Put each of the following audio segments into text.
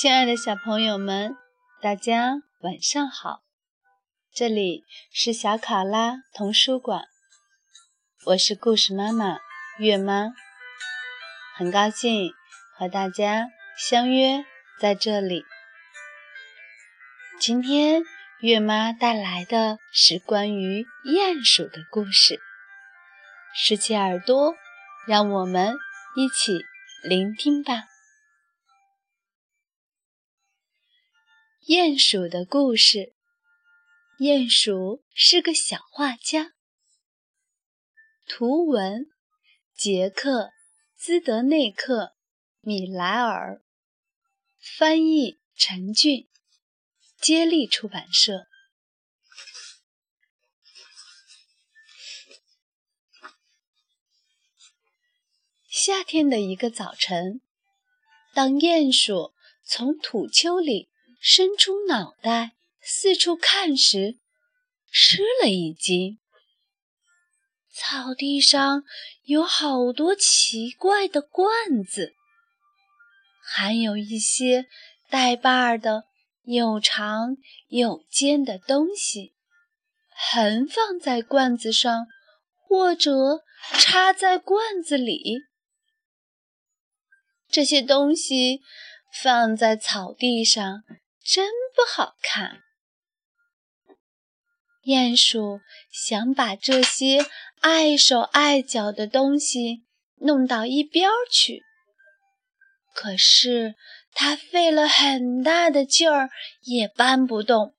亲爱的小朋友们，大家晚上好！这里是小考拉童书馆，我是故事妈妈月妈，很高兴和大家相约在这里。今天月妈带来的是关于鼹鼠的故事，竖起耳朵，让我们一起聆听吧。鼹鼠的故事。鼹鼠是个小画家。图文：杰克·兹德内克·米莱尔，翻译：陈俊，接力出版社。夏天的一个早晨，当鼹鼠从土丘里。伸出脑袋四处看时，吃了一惊。草地上有好多奇怪的罐子，还有一些带把儿的又长又尖的东西，横放在罐子上，或者插在罐子里。这些东西放在草地上。真不好看。鼹鼠想把这些碍手碍脚的东西弄到一边去，可是它费了很大的劲儿也搬不动。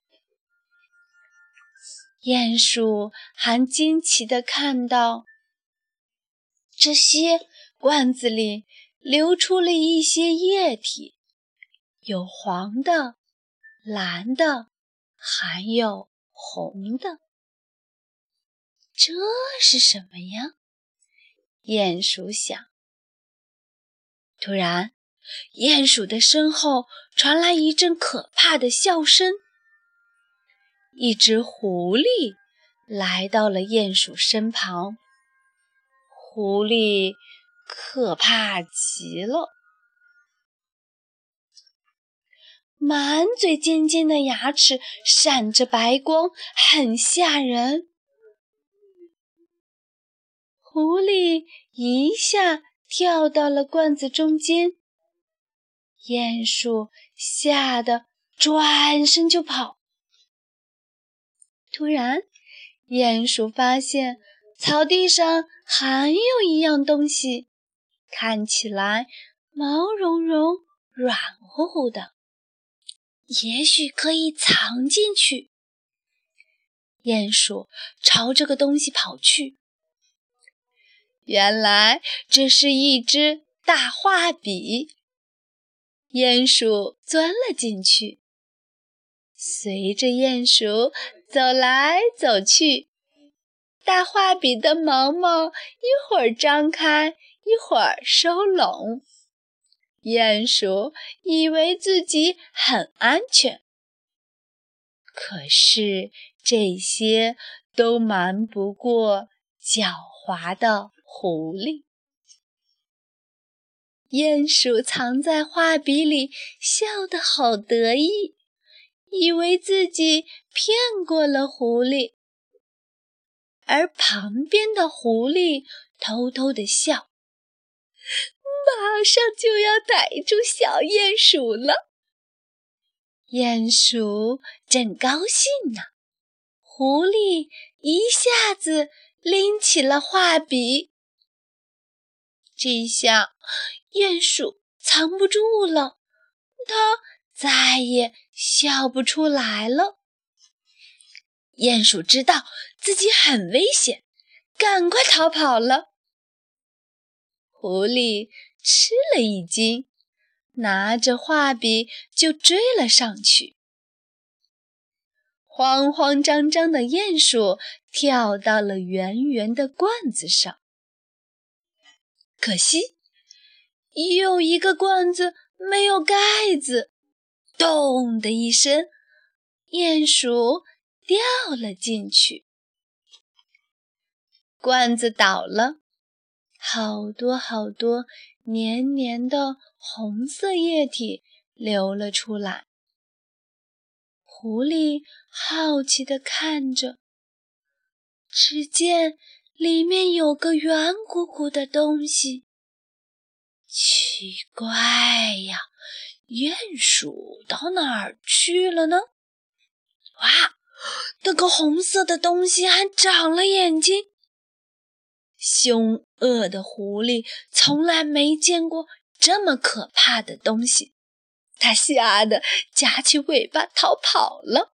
鼹鼠还惊奇地看到，这些罐子里流出了一些液体，有黄的。蓝的，还有红的，这是什么呀？鼹鼠想。突然，鼹鼠的身后传来一阵可怕的笑声。一只狐狸来到了鼹鼠身旁。狐狸可怕极了。满嘴尖尖的牙齿闪着白光，很吓人。狐狸一下跳到了罐子中间，鼹鼠吓得转身就跑。突然，鼹鼠发现草地上还有一样东西，看起来毛茸茸、软乎乎的。也许可以藏进去。鼹鼠朝这个东西跑去。原来这是一支大画笔。鼹鼠钻了进去，随着鼹鼠走来走去，大画笔的毛毛一会儿张开，一会儿收拢。鼹鼠以为自己很安全，可是这些都瞒不过狡猾的狐狸。鼹鼠藏在画笔里，笑得好得意，以为自己骗过了狐狸。而旁边的狐狸偷偷地笑。马上就要逮住小鼹鼠了，鼹鼠正高兴呢。狐狸一下子拎起了画笔，这下鼹鼠藏不住了，它再也笑不出来了。鼹鼠知道自己很危险，赶快逃跑了。狐狸。吃了一惊，拿着画笔就追了上去。慌慌张张的鼹鼠跳到了圆圆的罐子上，可惜有一个罐子没有盖子，咚的一声，鼹鼠掉了进去，罐子倒了，好多好多。黏黏的红色液体流了出来。狐狸好奇地看着，只见里面有个圆鼓鼓的东西。奇怪呀，鼹鼠到哪儿去了呢？哇，那个红色的东西还长了眼睛！凶恶的狐狸从来没见过这么可怕的东西。它吓得夹起尾巴逃跑了，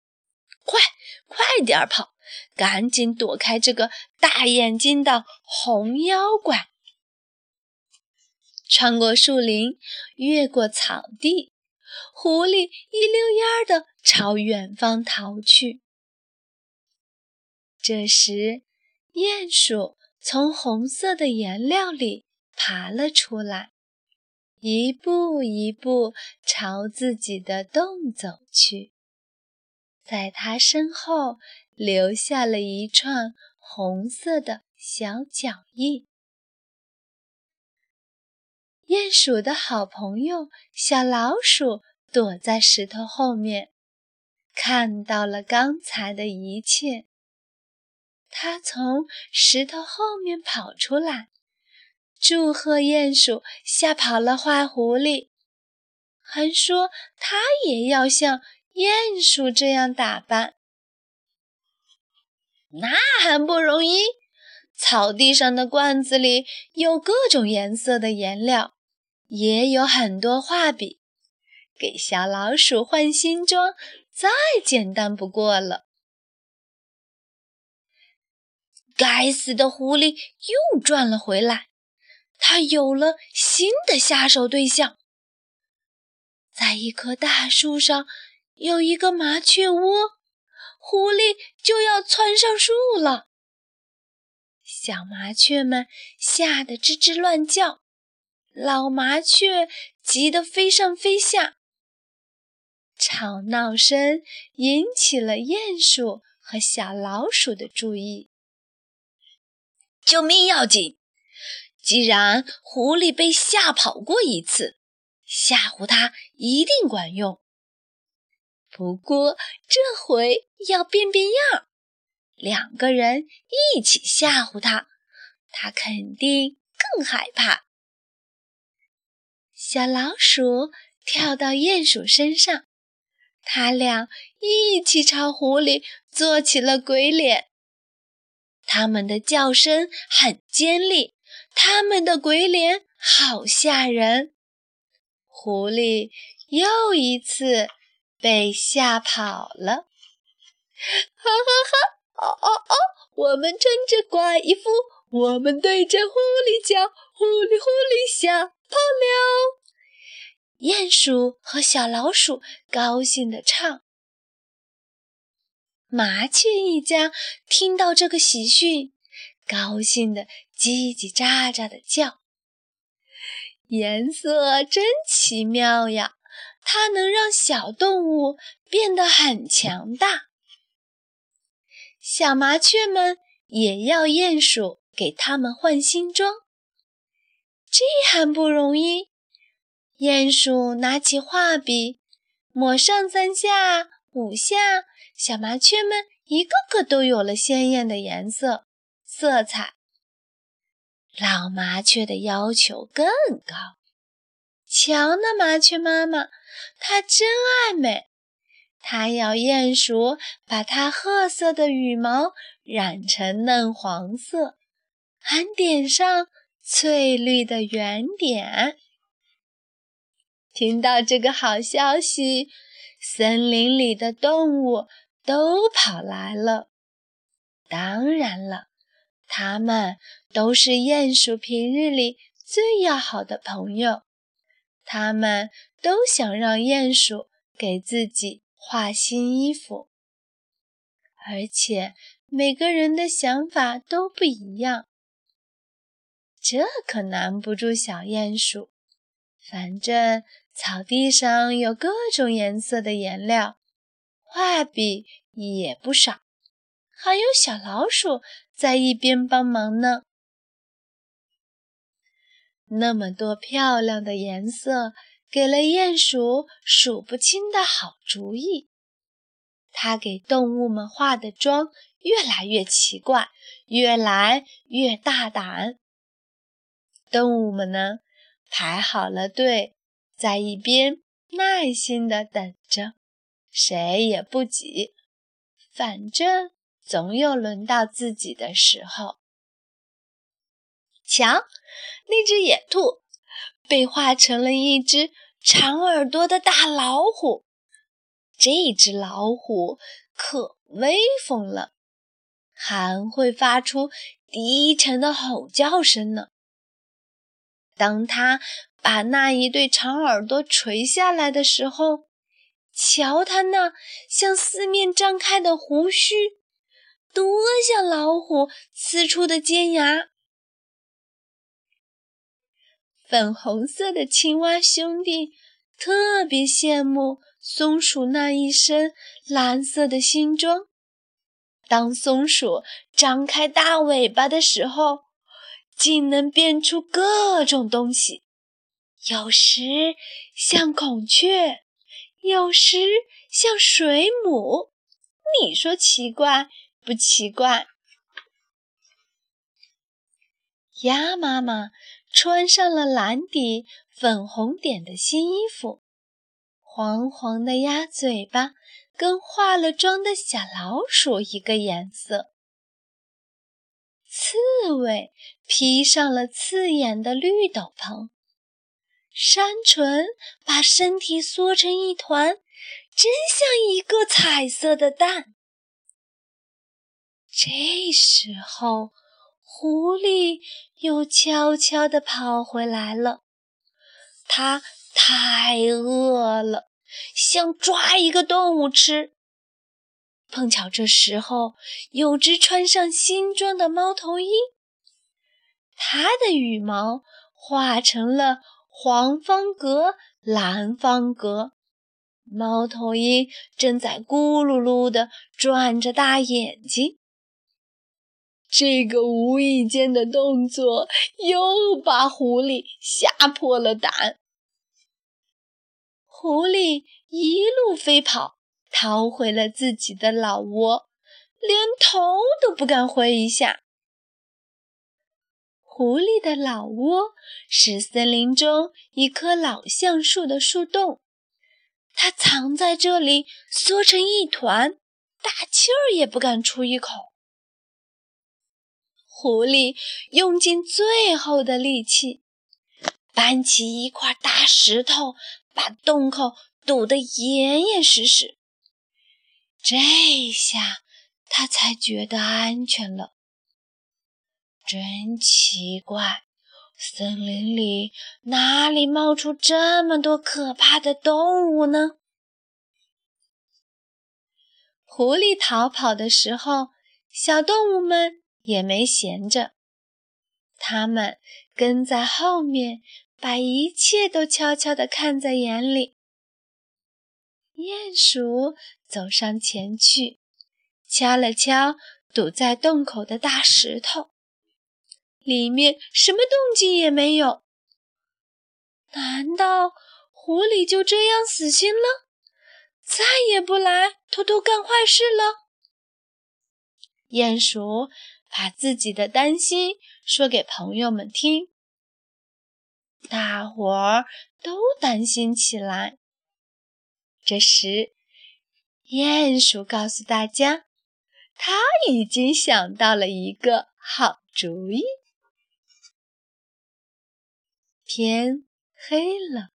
快，快点跑，赶紧躲开这个大眼睛的红妖怪！穿过树林，越过草地，狐狸一溜烟儿的朝远方逃去。这时，鼹鼠从红色的颜料里爬了出来。一步一步朝自己的洞走去，在他身后留下了一串红色的小脚印。鼹鼠的好朋友小老鼠躲在石头后面，看到了刚才的一切。它从石头后面跑出来。祝贺鼹鼠吓跑了坏狐狸，还说他也要像鼹鼠这样打扮。那还不容易？草地上的罐子里有各种颜色的颜料，也有很多画笔，给小老鼠换新装再简单不过了。该死的狐狸又转了回来。他有了新的下手对象，在一棵大树上有一个麻雀窝，狐狸就要窜上树了。小麻雀们吓得吱吱乱叫，老麻雀急得飞上飞下，吵闹声引起了鼹鼠和小老鼠的注意。救命要紧！既然狐狸被吓跑过一次，吓唬它一定管用。不过这回要变变样，两个人一起吓唬它，它肯定更害怕。小老鼠跳到鼹鼠身上，他俩一起朝狐狸做起了鬼脸。他们的叫声很尖利。他们的鬼脸好吓人，狐狸又一次被吓跑了。哈哈哈！哦哦哦！我们穿着怪衣服，我们对着狐狸叫，狐狸狐狸吓跑了。鼹鼠和小老鼠高兴地唱。麻雀一家听到这个喜讯。高兴的叽叽喳喳的叫，颜色真奇妙呀！它能让小动物变得很强大。小麻雀们也要鼹鼠给它们换新装，这还不容易。鼹鼠拿起画笔，抹上三下五下，小麻雀们一个个都有了鲜艳的颜色。色彩，老麻雀的要求更高。瞧那麻雀妈妈，她真爱美。她要鼹鼠把它褐色的羽毛染成嫩黄色，还点上翠绿的圆点。听到这个好消息，森林里的动物都跑来了。当然了。他们都是鼹鼠平日里最要好的朋友，他们都想让鼹鼠给自己画新衣服，而且每个人的想法都不一样，这可难不住小鼹鼠。反正草地上有各种颜色的颜料，画笔也不少。还有小老鼠在一边帮忙呢。那么多漂亮的颜色，给了鼹鼠数不清的好主意。他给动物们化的妆越来越奇怪，越来越大胆。动物们呢，排好了队，在一边耐心地等着，谁也不挤，反正总有轮到自己的时候。瞧，那只野兔被画成了一只长耳朵的大老虎。这只老虎可威风了，还会发出低沉的吼叫声呢。当它把那一对长耳朵垂下来的时候，瞧它那向四面张开的胡须，多像老虎呲出的尖牙！粉红色的青蛙兄弟特别羡慕。松鼠那一身蓝色的新装，当松鼠张开大尾巴的时候，竟能变出各种东西，有时像孔雀，有时像水母。你说奇怪不奇怪？鸭妈妈穿上了蓝底粉红点的新衣服。黄黄的鸭嘴巴跟化了妆的小老鼠一个颜色。刺猬披上了刺眼的绿斗篷，山鹑把身体缩成一团，真像一个彩色的蛋。这时候，狐狸又悄悄地跑回来了，它。太饿了，想抓一个动物吃。碰巧这时候有只穿上新装的猫头鹰，它的羽毛化成了黄方格、蓝方格。猫头鹰正在咕噜噜地转着大眼睛。这个无意间的动作又把狐狸吓破了胆。狐狸一路飞跑，逃回了自己的老窝，连头都不敢回一下。狐狸的老窝是森林中一棵老橡树的树洞，它藏在这里，缩成一团，大气儿也不敢出一口。狐狸用尽最后的力气，搬起一块大石头。把洞口堵得严严实实，这下他才觉得安全了。真奇怪，森林里哪里冒出这么多可怕的动物呢？狐狸逃跑的时候，小动物们也没闲着，它们跟在后面。把一切都悄悄地看在眼里。鼹鼠走上前去，敲了敲堵在洞口的大石头，里面什么动静也没有。难道狐狸就这样死心了，再也不来偷偷干坏事了？鼹鼠把自己的担心说给朋友们听。大伙儿都担心起来。这时，鼹鼠告诉大家，他已经想到了一个好主意。天黑了，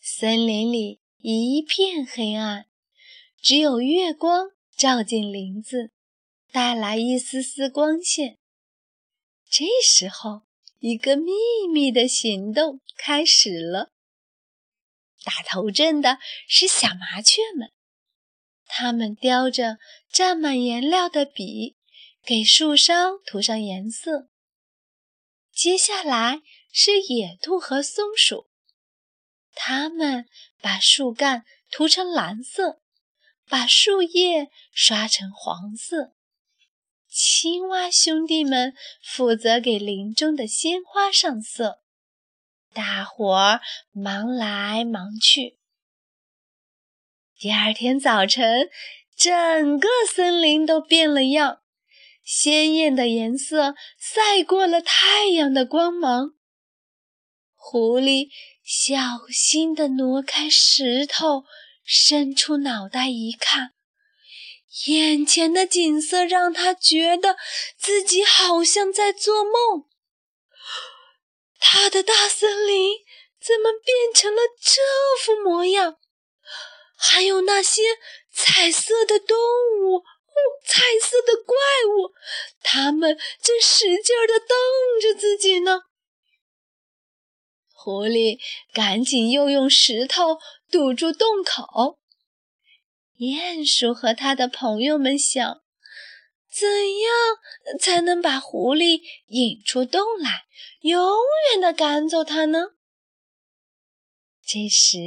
森林里一片黑暗，只有月光照进林子，带来一丝丝光线。这时候。一个秘密的行动开始了。打头阵的是小麻雀们，它们叼着蘸满颜料的笔，给树梢涂上颜色。接下来是野兔和松鼠，它们把树干涂成蓝色，把树叶刷成黄色。青蛙兄弟们负责给林中的鲜花上色。大伙儿忙来忙去。第二天早晨，整个森林都变了样，鲜艳的颜色赛过了太阳的光芒。狐狸小心地挪开石头，伸出脑袋一看，眼前的景色让他觉得自己好像在做梦。他的大森林怎么变成了这副模样？还有那些彩色的动物，彩色的怪物，它们正使劲地瞪着自己呢。狐狸赶紧又用石头堵住洞口。鼹鼠和他的朋友们想：怎样才能把狐狸引出洞来，永远的赶走它呢？这时，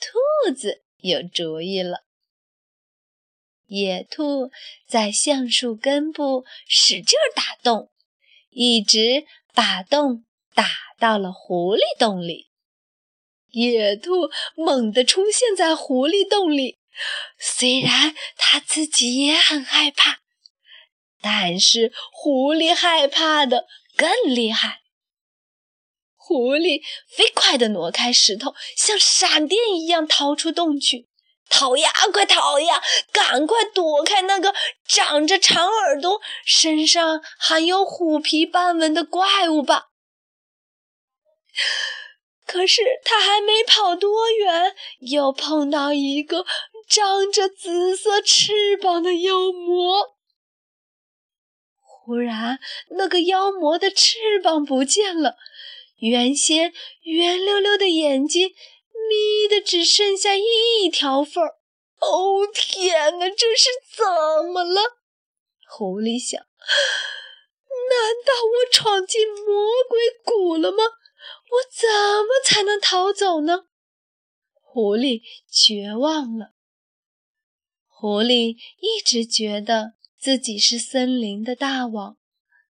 兔子。有主意了！野兔在橡树根部使劲打洞，一直把洞打到了狐狸洞里。野兔猛地出现在狐狸洞里，虽然它自己也很害怕，但是狐狸害怕的更厉害。狐狸飞快地挪开石头，像闪电一样逃出洞去。逃呀，快逃呀！赶快躲开那个长着长耳朵、身上还有虎皮斑纹的怪物吧！可是他还没跑多远，又碰到一个长着紫色翅膀的妖魔。忽然，那个妖魔的翅膀不见了。原先圆溜溜的眼睛眯的只剩下一条缝儿。哦天哪，这是怎么了？狐狸想：难道我闯进魔鬼谷了吗？我怎么才能逃走呢？狐狸绝望了。狐狸一直觉得自己是森林的大王。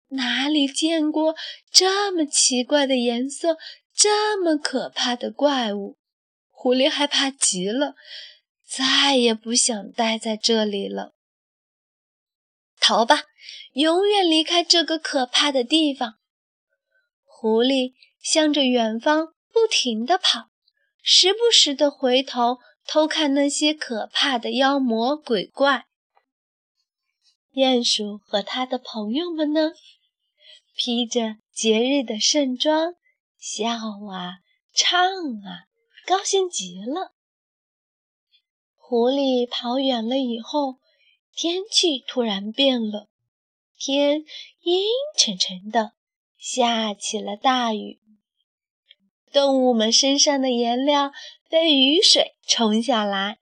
哪里见过这么奇怪的颜色，这么可怕的怪物？狐狸害怕极了，再也不想待在这里了。逃吧，永远离开这个可怕的地方！狐狸向着远方不停地跑，时不时地回头偷看那些可怕的妖魔鬼怪。鼹鼠和他的朋友们呢？披着节日的盛装，笑啊，唱啊，高兴极了。狐狸跑远了以后，天气突然变了，天阴沉沉的，下起了大雨。动物们身上的颜料被雨水冲下来，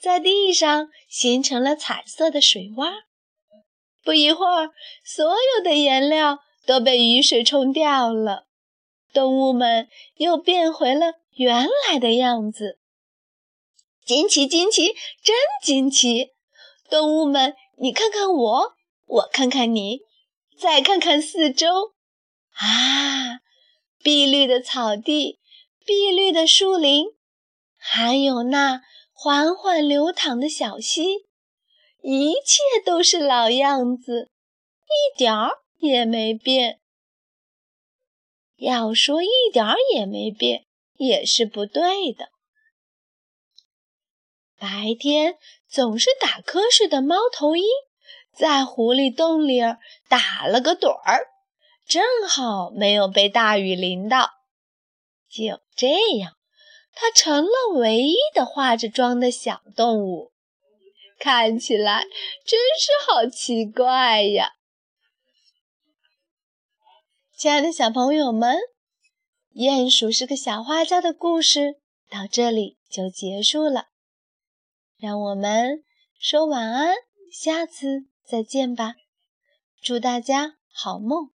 在地上形成了彩色的水洼。不一会儿，所有的颜料。都被雨水冲掉了，动物们又变回了原来的样子。惊奇，惊奇，真惊奇！动物们，你看看我，我看看你，再看看四周，啊，碧绿的草地，碧绿的树林，还有那缓缓流淌的小溪，一切都是老样子，一点儿。也没变。要说一点儿也没变，也是不对的。白天总是打瞌睡的猫头鹰，在狐狸洞里打了个盹儿，正好没有被大雨淋到。就这样，它成了唯一的化着妆的小动物，看起来真是好奇怪呀。亲爱的小朋友们，鼹鼠是个小画家的故事到这里就结束了。让我们说晚安，下次再见吧。祝大家好梦。